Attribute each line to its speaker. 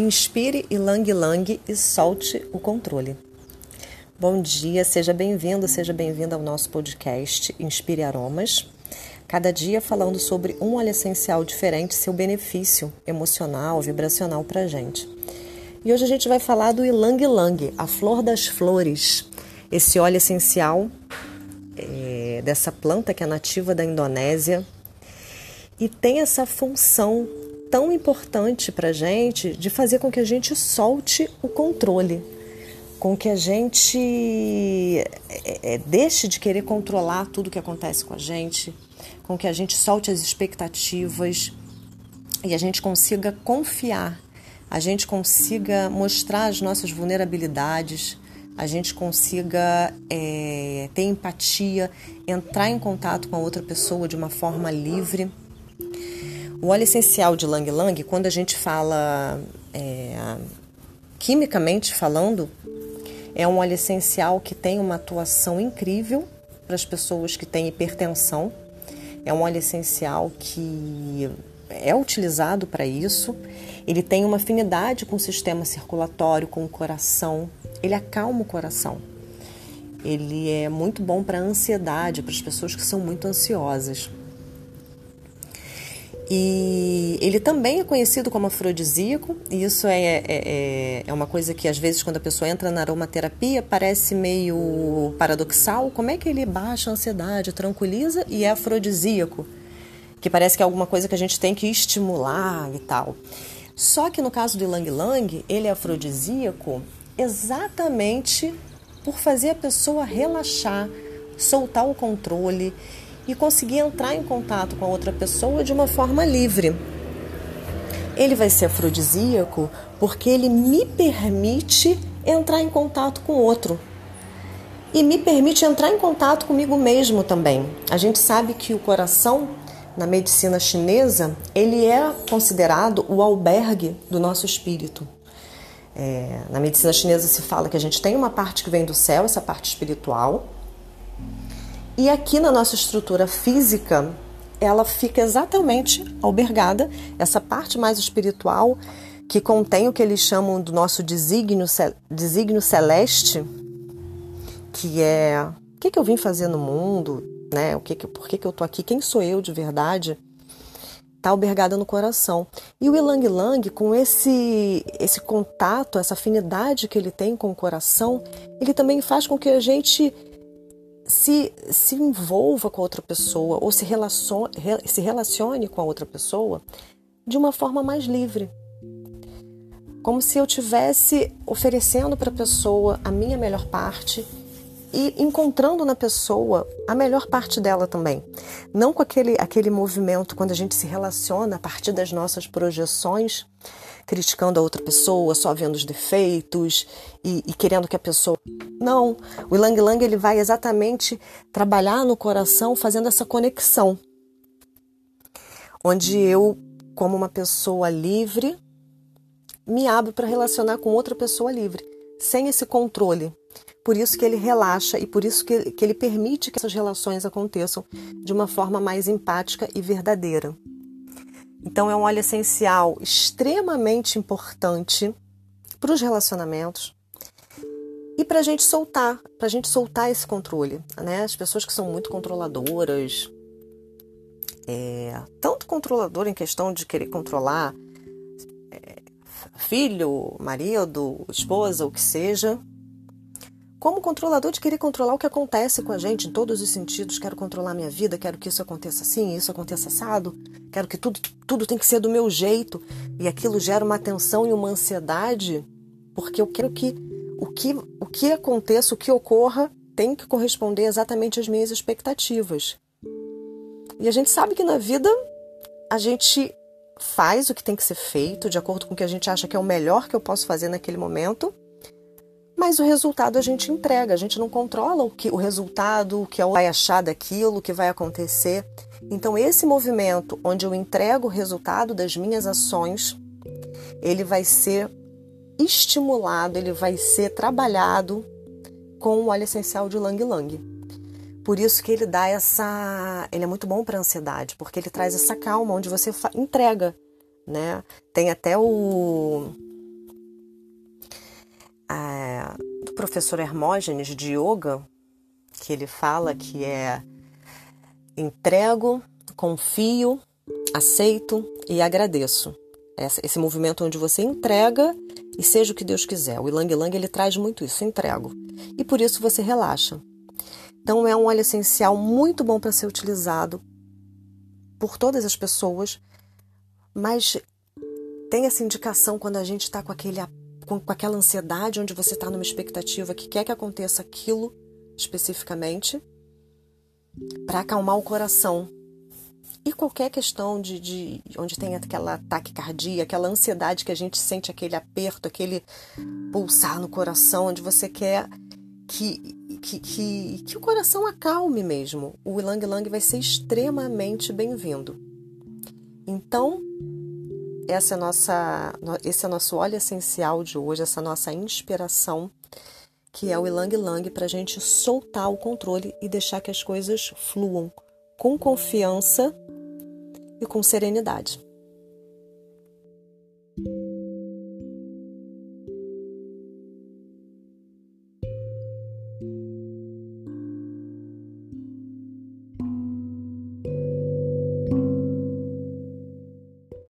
Speaker 1: Inspire Ilang Lang e solte o controle. Bom dia, seja bem-vindo, seja bem-vinda ao nosso podcast Inspire Aromas. Cada dia falando sobre um óleo essencial diferente, seu benefício emocional, vibracional para gente. E hoje a gente vai falar do Ilang Lang, a flor das flores. Esse óleo essencial é, dessa planta que é nativa da Indonésia e tem essa função tão importante para a gente de fazer com que a gente solte o controle, com que a gente é, é, deixe de querer controlar tudo que acontece com a gente, com que a gente solte as expectativas. E a gente consiga confiar, a gente consiga mostrar as nossas vulnerabilidades, a gente consiga é, ter empatia, entrar em contato com a outra pessoa de uma forma livre o óleo essencial de Lang Lang, quando a gente fala é, quimicamente falando, é um óleo essencial que tem uma atuação incrível para as pessoas que têm hipertensão. É um óleo essencial que é utilizado para isso. Ele tem uma afinidade com o sistema circulatório, com o coração. Ele acalma o coração. Ele é muito bom para a ansiedade, para as pessoas que são muito ansiosas. E ele também é conhecido como afrodisíaco, e isso é, é, é, é, uma coisa que às vezes quando a pessoa entra na aromaterapia parece meio paradoxal. Como é que ele baixa a ansiedade, tranquiliza e é afrodisíaco? Que parece que é alguma coisa que a gente tem que estimular e tal. Só que no caso do Lang Lang, ele é afrodisíaco exatamente por fazer a pessoa relaxar, soltar o controle e conseguir entrar em contato com a outra pessoa de uma forma livre. Ele vai ser afrodisíaco porque ele me permite entrar em contato com o outro. E me permite entrar em contato comigo mesmo também. A gente sabe que o coração, na medicina chinesa, ele é considerado o albergue do nosso espírito. É, na medicina chinesa se fala que a gente tem uma parte que vem do céu, essa parte espiritual, e aqui na nossa estrutura física, ela fica exatamente albergada, essa parte mais espiritual, que contém o que eles chamam do nosso desígnio, desígnio celeste, que é o que, que eu vim fazer no mundo, né? O que, que por que, que eu tô aqui? Quem sou eu de verdade? Está albergada no coração. E o Ilang Lang, com esse, esse contato, essa afinidade que ele tem com o coração, ele também faz com que a gente se, se envolva com outra pessoa ou se relacione, se relacione com a outra pessoa de uma forma mais livre. Como se eu tivesse oferecendo para a pessoa a minha melhor parte e encontrando na pessoa a melhor parte dela também. Não com aquele, aquele movimento quando a gente se relaciona a partir das nossas projeções criticando a outra pessoa, só vendo os defeitos e, e querendo que a pessoa. Não, o Ilang Lang ele vai exatamente trabalhar no coração fazendo essa conexão. Onde eu, como uma pessoa livre, me abro para relacionar com outra pessoa livre, sem esse controle. Por isso que ele relaxa e por isso que, que ele permite que essas relações aconteçam de uma forma mais empática e verdadeira. Então é um óleo essencial extremamente importante para os relacionamentos e para a gente soltar, para a gente soltar esse controle, né? As pessoas que são muito controladoras, é, tanto controladora em questão de querer controlar é, filho, marido, esposa, o que seja, como controlador de querer controlar o que acontece com a gente em todos os sentidos. Quero controlar minha vida, quero que isso aconteça assim, isso aconteça assado, quero que tudo, tudo tem que ser do meu jeito. E aquilo gera uma tensão e uma ansiedade, porque eu quero que o que, o que aconteça, o que ocorra, tem que corresponder exatamente às minhas expectativas. E a gente sabe que na vida a gente faz o que tem que ser feito de acordo com o que a gente acha que é o melhor que eu posso fazer naquele momento mas o resultado a gente entrega, a gente não controla o, que, o resultado, o que vai achar daquilo, o que vai acontecer. Então, esse movimento onde eu entrego o resultado das minhas ações, ele vai ser estimulado, ele vai ser trabalhado com o óleo essencial de Lang Lang. Por isso que ele dá essa, ele é muito bom para ansiedade, porque ele traz essa calma onde você entrega, né? Tem até o professor Hermógenes de Yoga, que ele fala que é entrego, confio, aceito e agradeço. Esse movimento onde você entrega e seja o que Deus quiser. O Ilang Ilang ele traz muito isso, entrego. E por isso você relaxa. Então é um óleo essencial muito bom para ser utilizado por todas as pessoas, mas tem essa indicação quando a gente está com, aquele, com, com aquela ansiedade, onde você está numa expectativa que quer que aconteça aquilo especificamente, para acalmar o coração. E qualquer questão de, de onde tem aquela ataque cardíaco, aquela ansiedade que a gente sente aquele aperto, aquele pulsar no coração, onde você quer que, que, que, que o coração acalme mesmo. O Ilang Lang vai ser extremamente bem-vindo. Então, essa é nossa, esse é o nosso óleo essencial de hoje, essa nossa inspiração, que é o Ilang Lang, para a gente soltar o controle e deixar que as coisas fluam com confiança e com serenidade.